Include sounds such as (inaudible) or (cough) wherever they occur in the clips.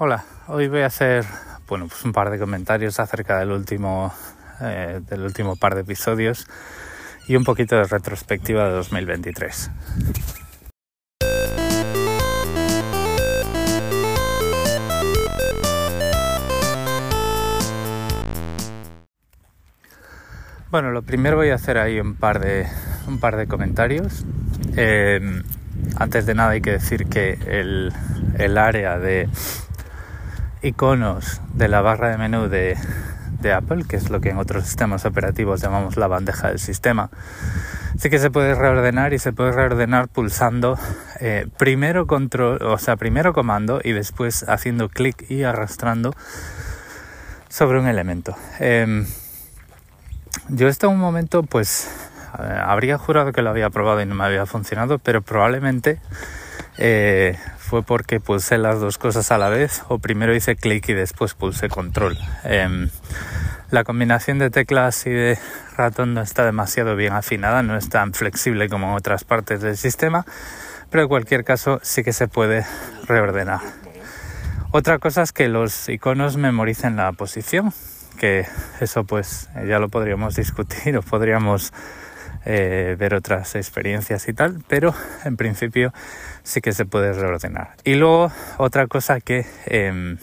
Hola, hoy voy a hacer bueno, pues un par de comentarios acerca del último, eh, del último par de episodios y un poquito de retrospectiva de 2023. Bueno, lo primero voy a hacer ahí un par de, un par de comentarios. Eh, antes de nada hay que decir que el, el área de iconos de la barra de menú de, Apple, que es lo que en otros sistemas operativos llamamos la bandeja del sistema, sí que se puede reordenar y se puede reordenar pulsando eh, primero control, o sea, primero comando y después haciendo clic y arrastrando sobre un elemento. Em, yo en un momento, pues, habría jurado que lo había probado y no me había funcionado, pero probablemente eh, fue porque pulsé las dos cosas a la vez o primero hice clic y después pulsé control. Em, la combinación de teclas y de ratón no está demasiado bien afinada, no es tan flexible como en otras partes del sistema, pero en cualquier caso sí que se puede reordenar. Otra cosa es que los iconos memoricen la posición, que eso pues ya lo podríamos discutir o podríamos eh, ver otras experiencias y tal, pero en principio sí que se puede reordenar. Y luego otra cosa que, em,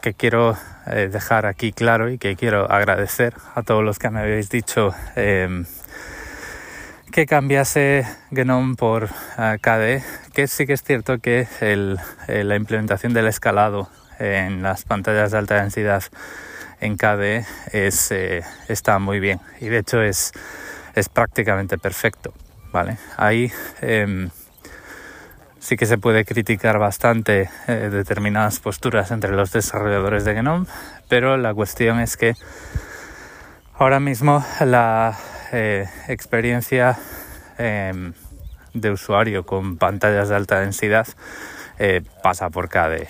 que quiero eh, dejar aquí claro y que quiero agradecer a todos los que me habéis dicho em, que cambiase GNOME por eh, KDE, que sí que es cierto que la implementación del escalado en las pantallas de alta densidad en KDE es, está muy bien y de hecho es es prácticamente perfecto, ¿vale? Ahí em, sí que se puede criticar bastante eh, determinadas posturas entre los desarrolladores de GNOME, pero la cuestión es que ahora mismo la eh, experiencia em, de usuario con pantallas de alta densidad eh, pasa por KDE.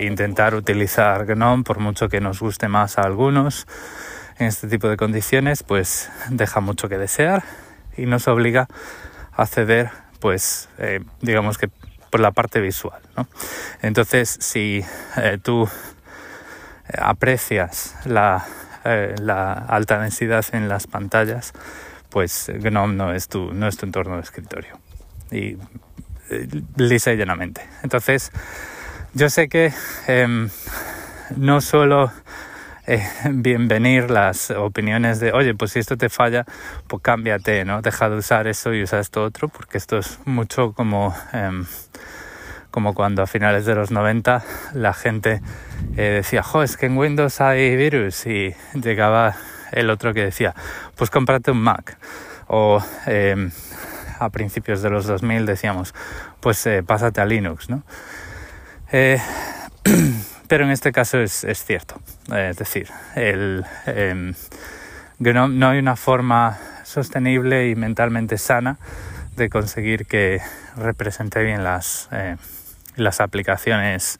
intentar utilizar GNOME, por mucho que nos guste más a algunos, en este tipo de condiciones pues deja mucho que desear y nos obliga a ceder pues eh, digamos que por la parte visual entonces si eh, tú aprecias la, eh, la, alta densidad en las pantallas pues GNOME no es tu, no es tu entorno de escritorio. Y lisa y llanamente. Entonces yo sé que em, no solo eh, (laughs) bienvenir las opiniones de, oye, pues si esto te falla, pues cámbiate, ¿no? Deja de usar eso y usa esto otro, porque esto es mucho como, em, como cuando a finales de los 90 la gente eh, decía, jo, es que en Windows hay virus y llegaba el otro que decía, pues cómprate un Mac. O em, a principios de los 2000 decíamos, pues eh, pásate a Linux, ¿no? (clears throat) pero en este caso es, cierto. es decir, el, em, no, hay una forma sostenible y mentalmente sana de conseguir que represente bien las, eh, las aplicaciones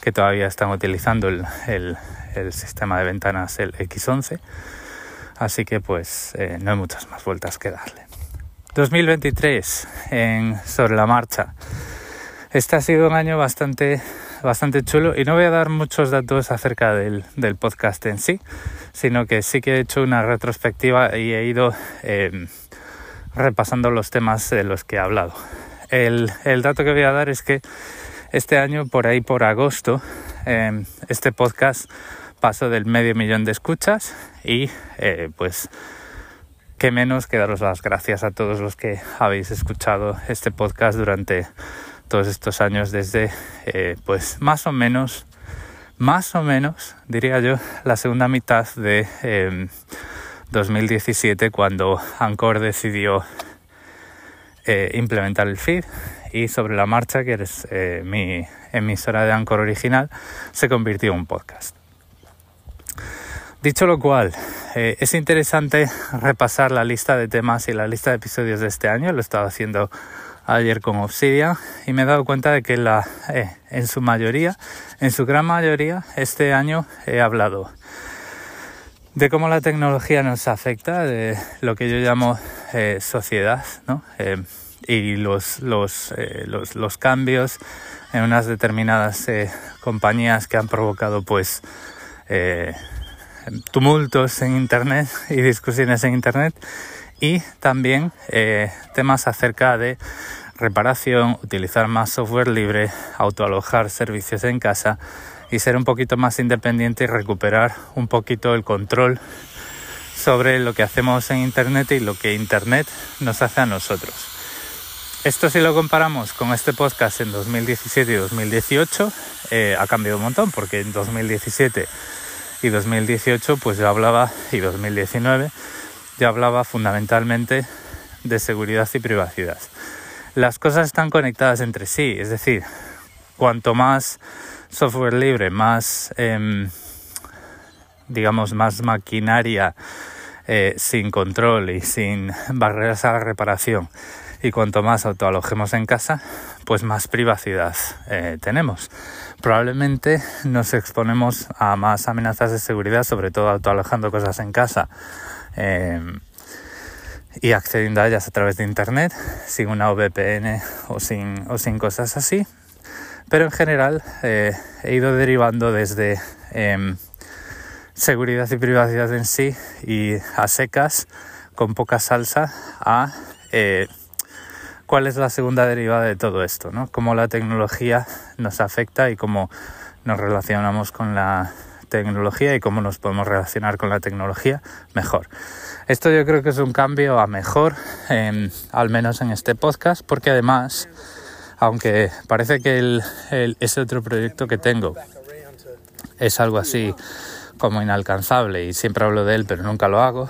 que todavía están utilizando el, el, sistema de ventanas, el X11. Así que pues eh, no hay muchas más vueltas que darle. 2023 en, sobre la marcha. Este ha sido un año bastante bastante chulo y no voy a dar muchos datos acerca del, podcast en sí, sino que sí que he hecho una retrospectiva y he ido em, repasando los temas de los que he hablado. El, dato que voy a dar es que este año, por ahí por agosto, em, este podcast pasó del medio millón de escuchas y eh, pues qué menos que daros las gracias a todos los que habéis escuchado este podcast durante todos estos años desde eh, pues más o menos más o menos diría yo la segunda mitad de 2017 em, cuando Anchor decidió eh, implementar el feed y sobre la marcha que es eh, mi emisora de Anchor original se convirtió en un podcast Dicho lo cual, es interesante repasar la lista de temas y la lista de episodios de este año. Lo he estado haciendo ayer con Obsidian y me he dado cuenta de que la, eh, en su mayoría, en su gran mayoría, este año he hablado de cómo la tecnología nos afecta, de lo que yo llamo eh, sociedad, ¿no? Eh, y los, los, eh, los, los cambios en unas determinadas compañías que han provocado pues tumultos en internet y discusiones en internet y también temas acerca de reparación, utilizar más software libre, autoalojar servicios en casa y ser un poquito más independiente y recuperar un poquito el control sobre lo que hacemos en internet y lo que internet nos hace a nosotros. Esto si lo comparamos con este podcast en 2017 y 2018, eh, ha cambiado un montón, porque en 2017 y 2018 pues yo hablaba, y 2019, yo hablaba fundamentalmente de seguridad y privacidad. Las cosas están conectadas entre sí, es decir, cuanto más software libre, más, em, digamos, más maquinaria eh, sin control y sin barreras a la reparación, y cuanto más autoalojemos en casa, pues más privacidad eh, tenemos. Probablemente nos exponemos a más amenazas de seguridad, sobre todo autoalojando cosas en casa eh, y accediendo a ellas a través de Internet, sin una VPN o sin, o sin cosas así. Pero en general eh, he ido derivando desde em, seguridad y privacidad en sí y a secas, con poca salsa, a cuál es la segunda derivada de todo esto, ¿no? Cómo la tecnología nos afecta y cómo nos relacionamos con la tecnología y cómo nos podemos relacionar con la tecnología mejor. Esto yo creo que es un cambio a mejor, al menos en este podcast, porque además, aunque parece que ese otro proyecto que tengo es algo así como inalcanzable y siempre hablo de él pero nunca lo hago,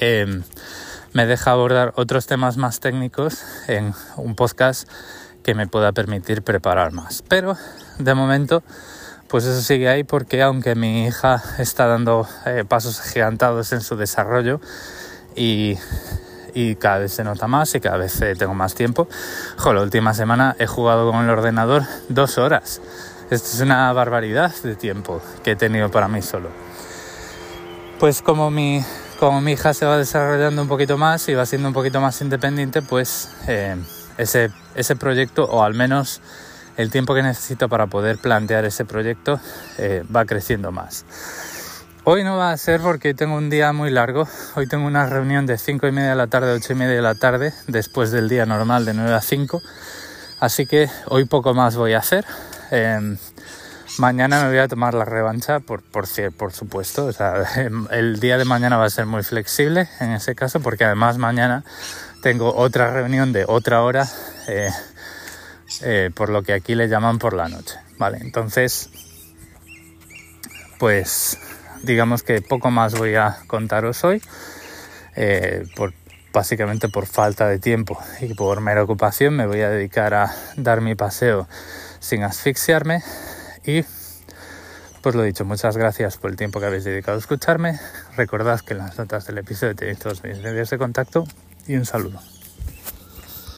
eh, me deja abordar otros temas más técnicos en un podcast que me pueda permitir preparar más. Pero de momento, pues eso sigue ahí porque aunque mi hija está dando eh, pasos gigantados en su desarrollo y, cada vez se nota más y cada vez eh, tengo más tiempo, jo, la última semana he jugado con el ordenador dos horas. Esto es una barbaridad de tiempo que he tenido para mí solo. Pues como mi como mi hija se va desarrollando un poquito más y va siendo un poquito más independiente, pues eh, ese, ese proyecto, o al menos el tiempo que necesito para poder plantear ese proyecto, eh, va creciendo más. Hoy no va a ser porque tengo un día muy largo. Hoy tengo una reunión de 5 y media de la tarde a 8 y media de la tarde, después del día normal de 9 a 5. Así que hoy poco más voy a hacer. Em, Mañana me voy a tomar la revancha, por, por, por supuesto. Sea, el día de mañana va a ser muy flexible en ese caso, porque además mañana tengo otra reunión de otra hora, eh, eh, por lo que aquí le llaman por la noche. Vale, entonces, pues digamos que poco más voy a contaros hoy, eh, por, básicamente por falta de tiempo y por mera ocupación. Me voy a dedicar a dar mi paseo sin asfixiarme y pues lo dicho, muchas gracias por el tiempo que habéis dedicado a escucharme. Recordad que en las notas del episodio tenéis todos mis medios de contacto y un saludo.